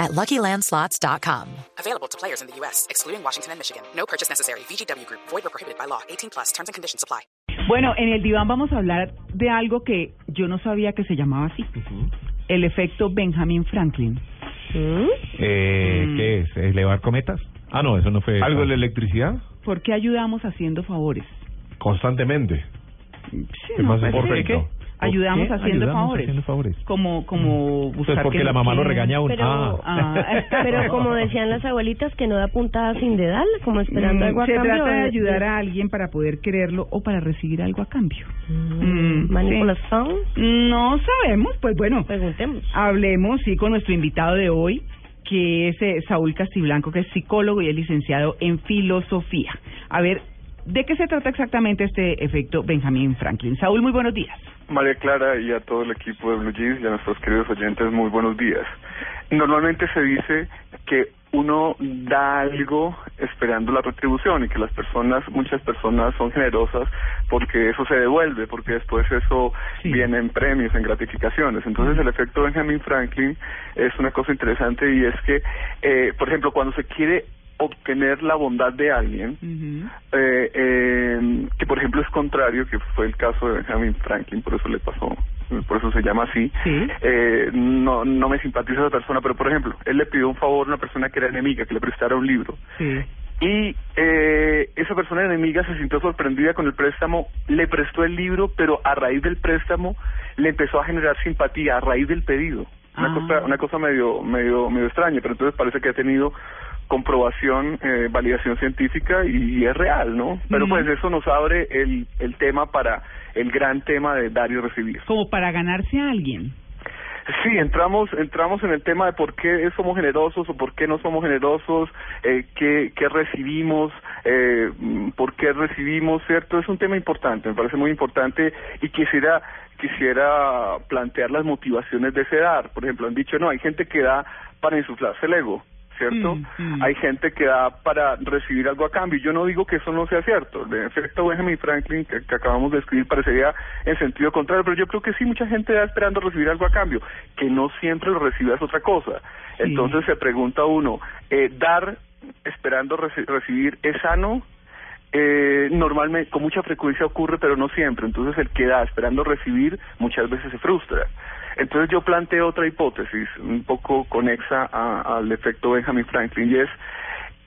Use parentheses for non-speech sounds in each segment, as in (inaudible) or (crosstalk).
at LuckyLandSlots.com. Available to players in the U.S., excluding Washington and Michigan. No purchase necessary. VGW Group. Void or prohibited by law. 18 plus. Terms and conditions apply. Bueno, en el diván vamos a hablar de algo que yo no sabía que se llamaba así. El efecto Benjamin Franklin. Eh, Mm. ¿Qué es? ¿Elevar cometas? Ah, no, eso no fue. ¿Algo de la electricidad? ¿Por qué ayudamos haciendo favores? Constantemente. Sí, ¿Qué pasa? pues, ¿Por sí. Ayudamos ¿Qué? haciendo Ayudamos favores. haciendo favores. Como, como buscar Entonces, porque que la mamá lo regaña a uno. Pero- Ah. Ah. (laughs) Pero como decían las abuelitas, que no da puntada sin dedal, como esperando Mm, algo a se cambio. trata de de- ayudar a alguien para poder quererlo o para recibir algo a cambio. Mm, Mm, manipulación. No sabemos, pues bueno, Preguntemos. hablemos sí con nuestro invitado de hoy, que es eh, Saúl Castiblanco, que es psicólogo y es licenciado en filosofía. A ver, ¿de qué se trata exactamente este efecto Benjamin Franklin? Saúl, muy buenos días. María Clara y a todo el equipo de Blue Jeans y a nuestros queridos oyentes, muy buenos días. Normalmente se dice que uno da algo esperando la retribución y que las personas, muchas personas son generosas porque eso se devuelve, porque después eso Sí. viene en premios, en gratificaciones. Entonces el efecto Benjamin Franklin es una cosa interesante y es que, eh, por ejemplo, cuando se quiere obtener la bondad de alguien, eh, eh, ejemplo es contrario, que fue el caso de Benjamin Franklin, por eso le pasó, por eso se llama así. Sí. Eh, no, no me simpatiza esa persona, pero por ejemplo, él le pidió un favor a una persona que era enemiga, que le prestara un libro. Sí. Y eh, esa persona enemiga se sintió sorprendida con el préstamo, le prestó el libro, pero a raíz del préstamo le empezó a generar simpatía a raíz del pedido. Una Ah. cosa, una cosa medio, medio, medio extraña, pero entonces parece que ha tenido comprobación, eh, validación científica y, es real, ¿no? Pero Mm. pues eso nos abre el, el tema para el gran tema de dar y recibir. Como para ganarse a alguien. Sí, entramos entramos en el tema de por qué somos generosos o por qué no somos generosos, eh, qué, qué recibimos, eh, por qué recibimos, ¿cierto? Es un tema importante, me parece muy importante y quisiera quisiera plantear las motivaciones de ese dar. Por ejemplo, han dicho, no, hay gente que da para insuflarse el ego. ¿Cierto? Mm, mm. Hay gente que da para recibir algo a cambio. Yo no digo que eso no sea cierto. De efecto, Benjamin Franklin, que, que acabamos de escribir, parecería en sentido contrario, pero yo creo que sí, mucha gente da esperando recibir algo a cambio. Que no siempre lo reciba es otra cosa. Sí. Entonces se pregunta uno, eh, ¿dar esperando reci- recibir es sano? Eh, normalmente, con mucha frecuencia ocurre, pero no siempre. Entonces el que da esperando recibir muchas veces se frustra. Entonces yo planteo otra hipótesis, un poco conexa al efecto Benjamin Franklin, y es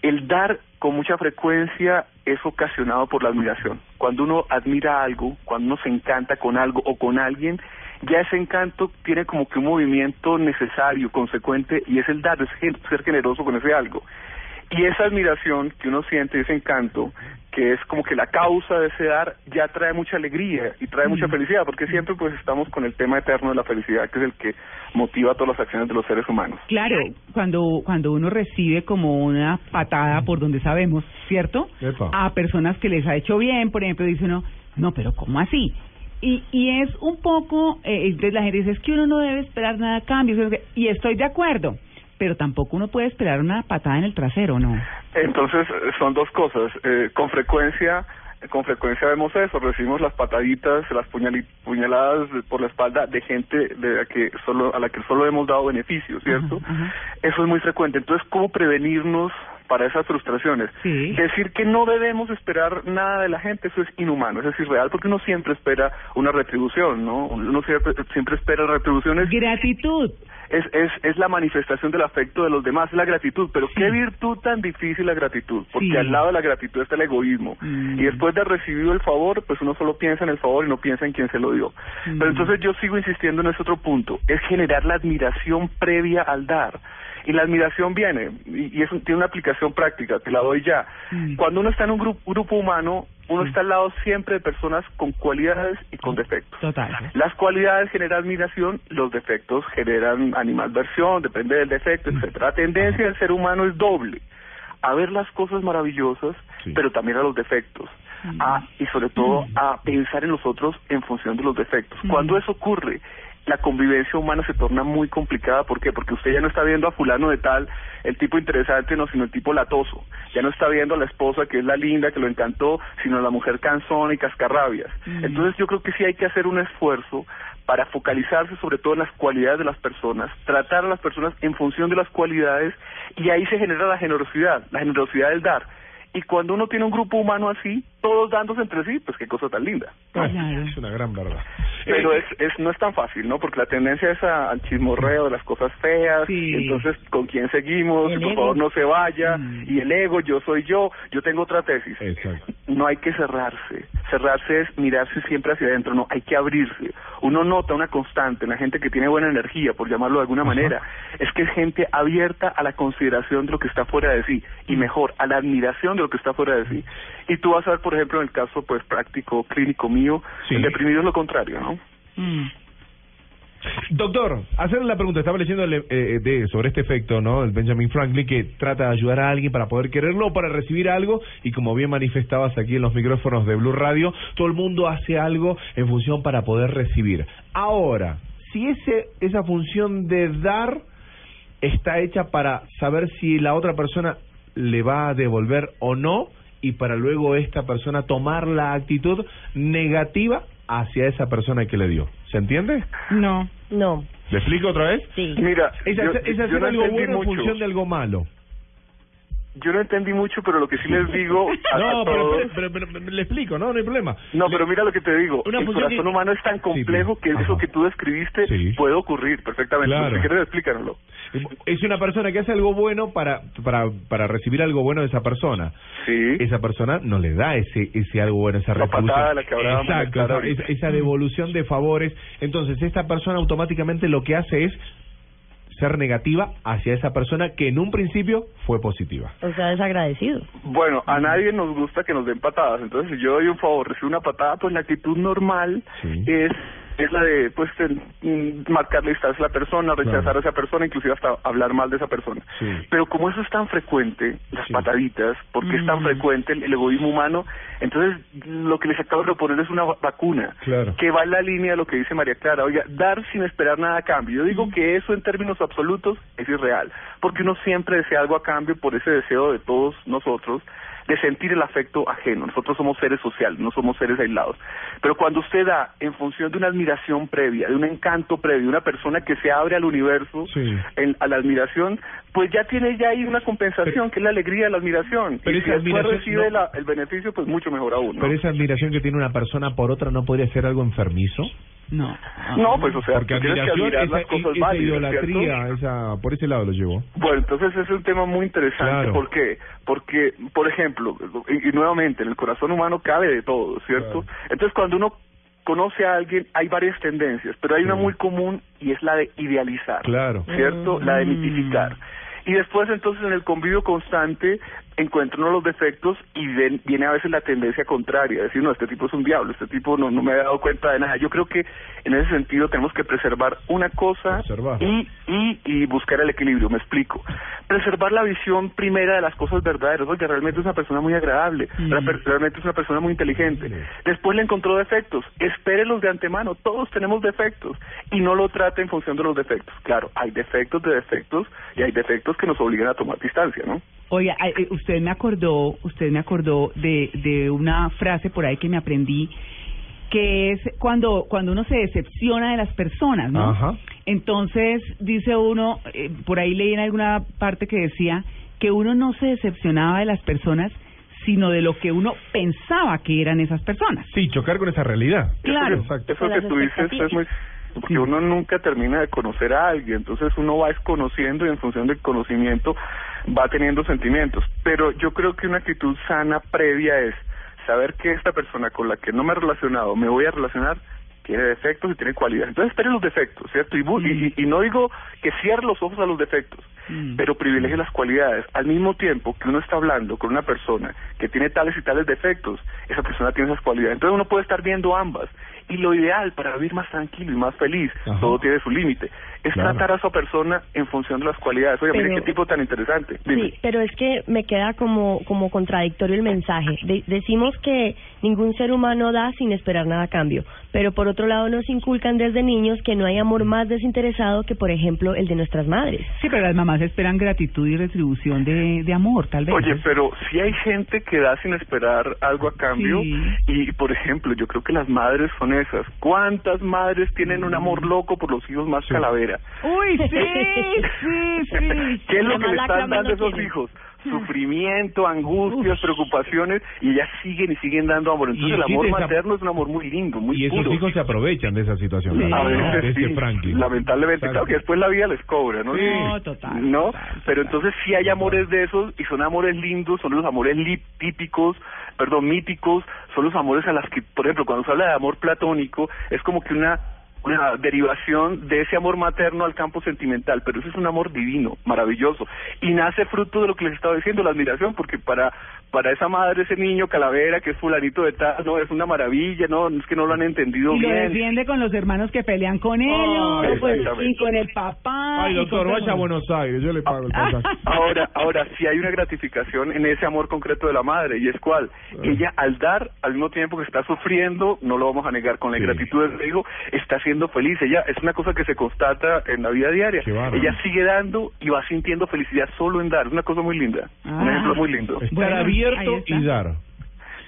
el dar con mucha frecuencia es ocasionado por la admiración. Cuando uno admira algo, cuando uno se encanta con algo o con alguien, ya ese encanto tiene como que un movimiento necesario, consecuente, y es el dar, es ser generoso con ese algo. Y esa admiración que uno siente, ese encanto, que es como que la causa de ese dar, ya trae mucha alegría y trae mucha felicidad, porque siempre pues estamos con el tema eterno de la felicidad, que es el que motiva todas las acciones de los seres humanos. Claro, cuando cuando uno recibe como una patada por donde sabemos, ¿cierto? Epa. A personas que les ha hecho bien, por ejemplo, dice uno, no, pero ¿cómo así? Y, y es un poco, eh, entonces la gente dice, es que uno no debe esperar nada a cambio, y estoy de acuerdo, pero tampoco uno puede esperar una patada en el trasero, ¿no? Entonces, son dos cosas. Eh, con frecuencia, con frecuencia vemos eso, recibimos las pataditas, las puñaladas por la espalda de gente de la que solo, a la que solo hemos dado beneficios, ¿cierto? Eso es muy frecuente. Entonces, ¿cómo prevenirnos para esas frustraciones? Sí. Decir que no debemos esperar nada de la gente, eso es inhumano, eso es irreal, porque uno siempre espera una retribución, ¿no? Uno siempre, siempre espera retribuciones Gratitud. es, es, es la manifestación del afecto de los demás, es la gratitud. Pero qué virtud tan difícil la gratitud, porque Sí. al lado de la gratitud está el egoísmo. Mm. Y después de haber recibido el favor, pues uno solo piensa en el favor y no piensa en quién se lo dio. Mm. Pero entonces yo sigo insistiendo en ese otro punto, es generar la admiración previa al dar. Y la admiración viene, y, y es un- tiene una aplicación práctica, te la doy ya. Mm. Cuando uno está en un grupo, grupo humano, uno está al lado siempre de personas con cualidades y con defectos. Total. Las cualidades generan admiración, los defectos generan animadversión, depende del defecto, etcétera. La tendencia del ser humano es doble, a ver las cosas maravillosas, Sí. pero también a los defectos. a, y sobre todo a pensar en los otros en función de los defectos. Cuando eso ocurre, la convivencia humana se torna muy complicada. ¿Por qué? Porque usted ya no está viendo a fulano de tal, el tipo interesante, no, sino el tipo latoso. Ya no está viendo a la esposa que es la linda, que lo encantó, sino a la mujer cansona y cascarrabias. Entonces yo creo que sí hay que hacer un esfuerzo para focalizarse sobre todo en las cualidades de las personas, tratar a las personas en función de las cualidades y ahí se genera la generosidad, la generosidad del dar. Y cuando uno tiene un grupo humano así, todos dándose entre sí, pues qué cosa tan linda. Es una gran verdad. Pero Eh, es, es no es tan fácil, ¿no? Porque la tendencia es a- al chismorreo de las cosas feas, Sí. y entonces con quién seguimos, El por ego. favor no se vaya, Mm. y el ego, yo soy yo, yo tengo otra tesis. Exacto. No hay que cerrarse, cerrarse es mirarse siempre hacia adentro, no, hay que abrirse. Uno nota una constante en la gente que tiene buena energía, por llamarlo de alguna manera, es que es gente abierta a la consideración de lo que está fuera de sí, y mejor, a la admiración de lo que está fuera de sí. Y tú vas a ver, por ejemplo, en el caso pues práctico, clínico mío, Sí. el deprimido es lo contrario, ¿no? Mm. Doctor, hacerle la pregunta, estaba leyendo eh, de, sobre este efecto, ¿no? El Benjamin Franklin que trata de ayudar a alguien para poder quererlo o para recibir algo y como bien manifestabas aquí en los micrófonos de Blue Radio, todo el mundo hace algo en función para poder recibir. Ahora, si ese esa función de dar está hecha para saber si la otra persona le va a devolver o no y para luego esta persona tomar la actitud negativa hacia esa persona que le dio. ¿Se entiende? No. No, ¿Le explico otra vez? sí. Mira, Es yo, hacer, es yo hacer no algo bueno en función de algo malo. Yo no entendí mucho, pero lo que sí les digo (laughs) a, No, pero, todos... pero, pero- pero le explico, no, no hay problema. No, Le- pero mira lo que te digo. Una el corazón que- humano es tan complejo sí. que eso que tú describiste Sí. puede ocurrir perfectamente. Claro. Si quieres, explícanoslo. Es una persona que hace algo bueno para, para, para recibir algo bueno de esa persona. Sí. Esa persona no le da ese ese algo bueno, esa La retribución. patada de la que hablábamos Exacto, esa devolución de favores. Entonces, esta persona automáticamente lo que hace es ser negativa hacia esa persona que en un principio fue positiva. O sea, desagradecido. Bueno, a nadie nos gusta que nos den patadas. Entonces, si yo doy un favor, recibo una patada, pues la actitud normal Sí. es es la de pues el, mm, marcarle distancia a la persona, rechazar Claro. a esa persona, inclusive hasta hablar mal de esa persona. Sí. Pero como eso es tan frecuente, las Sí. pataditas, porque es tan Mm. frecuente el, el egoísmo humano, entonces lo que les acabo de proponer es una va- vacuna Claro. que va en la línea de lo que dice María Clara. Oiga, dar sin esperar nada a cambio. Yo Mm. digo que eso en términos absolutos es irreal, porque uno siempre desea algo a cambio por ese deseo de todos nosotros de sentir el afecto ajeno. Nosotros somos seres sociales, no somos seres aislados. Pero cuando usted da en función de una admiración previa, de un encanto previo, de una persona que se abre al universo, Sí. en- a la admiración, pues ya tiene ya ahí una compensación, que es la alegría la admiración. pero y esa si después recibe no- la- el beneficio, pues mucho mejor aún. ¿no? Pero esa admiración que tiene una persona por otra no podría ser algo enfermizo. No. No, pues o sea, Porque que admiración, admirar esa, las cosas esa válidas, idolatría, ¿cierto? esa, por ese lado lo llevo. Bueno, entonces ese es un tema muy interesante. Claro. ¿Por qué? Porque, por ejemplo, y, y nuevamente, en el corazón humano cabe de todo, ¿cierto? Claro. Entonces, cuando uno conoce a alguien, hay varias tendencias, pero hay una muy común y es la de idealizar. Claro. ¿cierto? La de mitificar. Y después entonces en el convivio constante encuentra uno los defectos y ven- viene a veces la tendencia contraria, decir, no, este tipo es un diablo, este tipo no, no me había dado cuenta de nada. Yo creo que en ese sentido tenemos que preservar una cosa y, y, y buscar el equilibrio, me explico. Preservar la visión primera de las cosas verdaderas, oye, realmente es una persona muy agradable, real- realmente es una persona muy inteligente. Después le encontró defectos, espérelos de antemano, todos tenemos defectos y no lo trate en función de los defectos. Claro, hay defectos de defectos y hay defectos que nos obligan a tomar distancia, ¿no? Oye, ay, eh, usted me acordó, usted me acordó de, de una frase por ahí que me aprendí que es cuando cuando uno se decepciona de las personas, ¿no? Ajá. Entonces dice uno, eh, por ahí leí en alguna parte que decía que uno no se decepcionaba de las personas, sino de lo que uno pensaba que eran esas personas. Sí, chocar con esa realidad. Claro. Exacto. Eso que tú dices es muy... Porque uno nunca termina de conocer a alguien, entonces uno va desconociendo y en función del conocimiento va teniendo sentimientos. Pero yo creo que una actitud sana previa es saber que esta persona con la que no me he relacionado, me voy a relacionar, tiene defectos y tiene cualidades. Entonces espere los defectos, ¿cierto? Y, y- y no digo que cierre los ojos a los defectos, Mm. pero privilegie las cualidades. Al mismo tiempo que uno está hablando con una persona que tiene tales y tales defectos, esa persona tiene esas cualidades. Entonces uno puede estar viendo ambas. Y lo ideal para vivir más tranquilo y más feliz, Ajá. todo tiene su límite, es Claro. tratar a esa persona en función de las cualidades. Oye, mire Pero- qué tipo tan interesante. Dime. Sí, pero es que me queda como, como contradictorio el mensaje. De- decimos que ningún ser humano da sin esperar nada a cambio, pero por otro lado nos inculcan desde niños que no hay amor más desinteresado que, por ejemplo, el de nuestras madres. Sí, pero las mamás esperan gratitud y retribución de, de amor, tal vez. Oye, pero si hay gente que da sin esperar algo a cambio Sí. y, por ejemplo, yo creo que las madres son esas. ¿Cuántas madres tienen un amor loco por los hijos más calavera? Uy, sí, sí, (laughs) sí. ¿Qué es lo que le están dando a no esos hijos? (laughs) Sufrimiento, angustias, preocupaciones y ellas siguen y siguen dando amor. Entonces el amor materno es un amor muy lindo, muy Y esos puro. hijos se aprovechan de esa situación. Sí. la A veces este sí, Franklin. lamentablemente, claro que después la vida les cobra, ¿no? Sí. No, total, ¿No? total, Pero entonces sí hay amores de esos y son amores lindos, son los amores típicos, perdón, míticos, son los amores a las que, por ejemplo, cuando se habla de amor platónico, es como que una una derivación de ese amor materno al campo sentimental, pero ese es un amor divino, maravilloso, y nace fruto de lo que les estaba diciendo, la admiración, porque para para esa madre, ese niño calavera que es fulanito de tal, no, es una maravilla, no, es que no lo han entendido Y lo bien. defiende con los hermanos que pelean con ellos, Ay, pues, exactamente. y con el papá. Ay, doctor, vaya a. Buenos Aires, yo le pago el Ah. pasaje. (laughs) Ahora, ahora sí hay una gratificación en ese amor concreto de la madre, y es cuál. Ella al dar, al mismo tiempo que está sufriendo, no lo vamos a negar, con la Sí. ingratitud del hijo, está siendo feliz. Ella es una cosa que se constata en la vida diaria. Ella sigue dando y va sintiendo felicidad solo en dar. Es una cosa muy linda. Un Ah. ejemplo muy lindo. Estar Bueno, abierto y dar.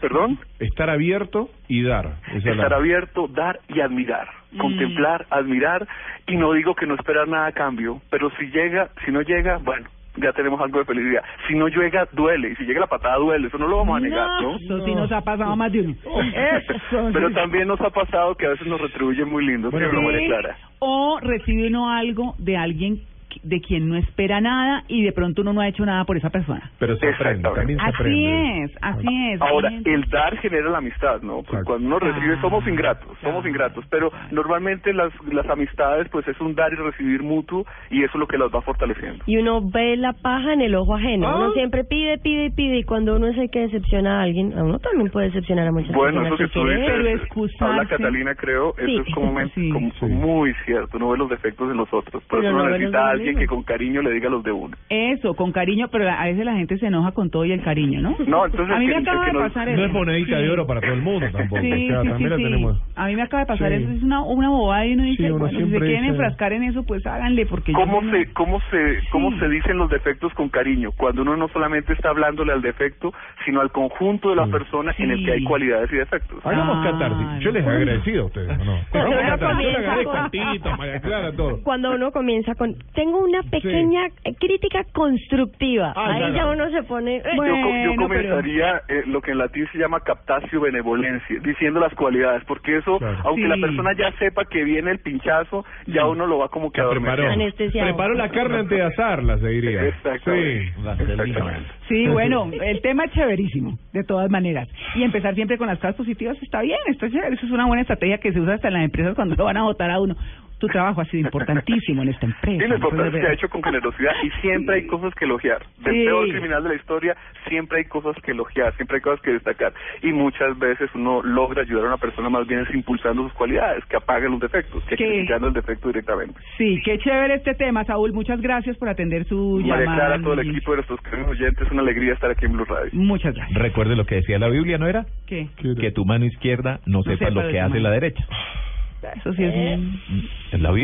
¿Perdón? Estar abierto y dar. Esa Estar la- abierto, dar y admirar. Mm. Contemplar, admirar, y no digo que no esperar nada a cambio, pero si llega, si no llega, bueno, ya tenemos algo de felicidad. Si no llega, duele, y si llega la patada, duele, eso no lo vamos a negar, ¿no? Eso sí nos ha pasado más de uno. Eso Pero también nos ha pasado que a veces nos retribuyen muy lindo, Bueno, ¿sí no, Clara? O recibe uno algo de alguien de quien no espera nada y de pronto uno no ha hecho nada por esa persona. Pero se aprende, también se Así aprende. es, así es. Ahora, el dar genera la amistad, ¿no? Porque Exacto. cuando uno recibe Ah, somos ingratos, somos claro. ingratos, pero normalmente las, las amistades pues es un dar y recibir mutuo y eso es lo que las va fortaleciendo. Y uno ve la paja en el ojo ajeno. Ah. Uno siempre pide, pide y pide. Y cuando uno es el que decepciona a alguien, a uno también puede decepcionar a muchas Bueno, personas. eso que sin tú dices, excusarse. habla Catalina, creo, eso Sí. es como, (laughs) Sí. como- Sí. muy cierto, uno ve los defectos en los otros, por Pero eso no uno los necesita a alguien que con cariño le diga los de uno. Eso, con cariño, pero a veces la gente se enoja con todo y el cariño, ¿no? No, entonces a mí me acaba de pasar No eso. es monedita de oro para todo el mundo tampoco. Sí, sí, sí. A mí me acaba de pasar eso, es una, una bobada y uno dice, Sí, uno bueno, si se quieren dice- enfrascar en eso, pues háganle, porque yo ¿Cómo no- se, cómo se, cómo se dicen los defectos con cariño? Cuando uno no solamente está hablándole al defecto, sino al conjunto de la Sí. persona en el que hay cualidades y defectos. Hagamos Ah, catarsis. Yo les no. agradecido a ustedes, ¿o ¿no? Hagamos catarsis. Yo les comienza agradezco con- a Tito, María Clara, todo. Cuando uno comienza con, tengo una pequeña crítica constructiva. Ah, Ahí ya, uno se pone... eh, Yo, pero- comenzaría eh, lo que en latín se llama captatio benevolencia, diciendo las cualidades, porque eso, Claro. aunque Sí. la persona ya sepa que viene el pinchazo, ya uno lo va como que a preparó. Preparó la carne antes de asarla, se diría. Exactamente. Sí. Exactamente. Sí, bueno, el tema es chéverísimo, de todas maneras. Y empezar siempre con las cosas positivas está bien, está chévere. Eso es una buena estrategia que se usa hasta en las empresas cuando lo (laughs) van a votar a uno. Tu trabajo ha sido importantísimo en esta empresa. Sí, lo importante es que Entonces, se ha hecho con generosidad y siempre hay cosas que elogiar. Del Sí. peor criminal de la historia, siempre hay cosas que elogiar, siempre hay cosas que destacar. Y muchas veces uno logra ayudar a una persona más bien es impulsando sus cualidades, que apaguen los defectos, que criticando el defecto directamente. Sí, qué chévere este tema, Saúl. Muchas gracias por atender su María llamada. Clara, todo el equipo de nuestros queridos oyentes, una alegría estar aquí en Blue Radio. Muchas gracias. Recuerde lo que decía la Biblia, ¿no era? ¿Qué? Que tu mano izquierda no, No sepa sepa lo que hace mano. la derecha. Eso sí es. Es la Biblia.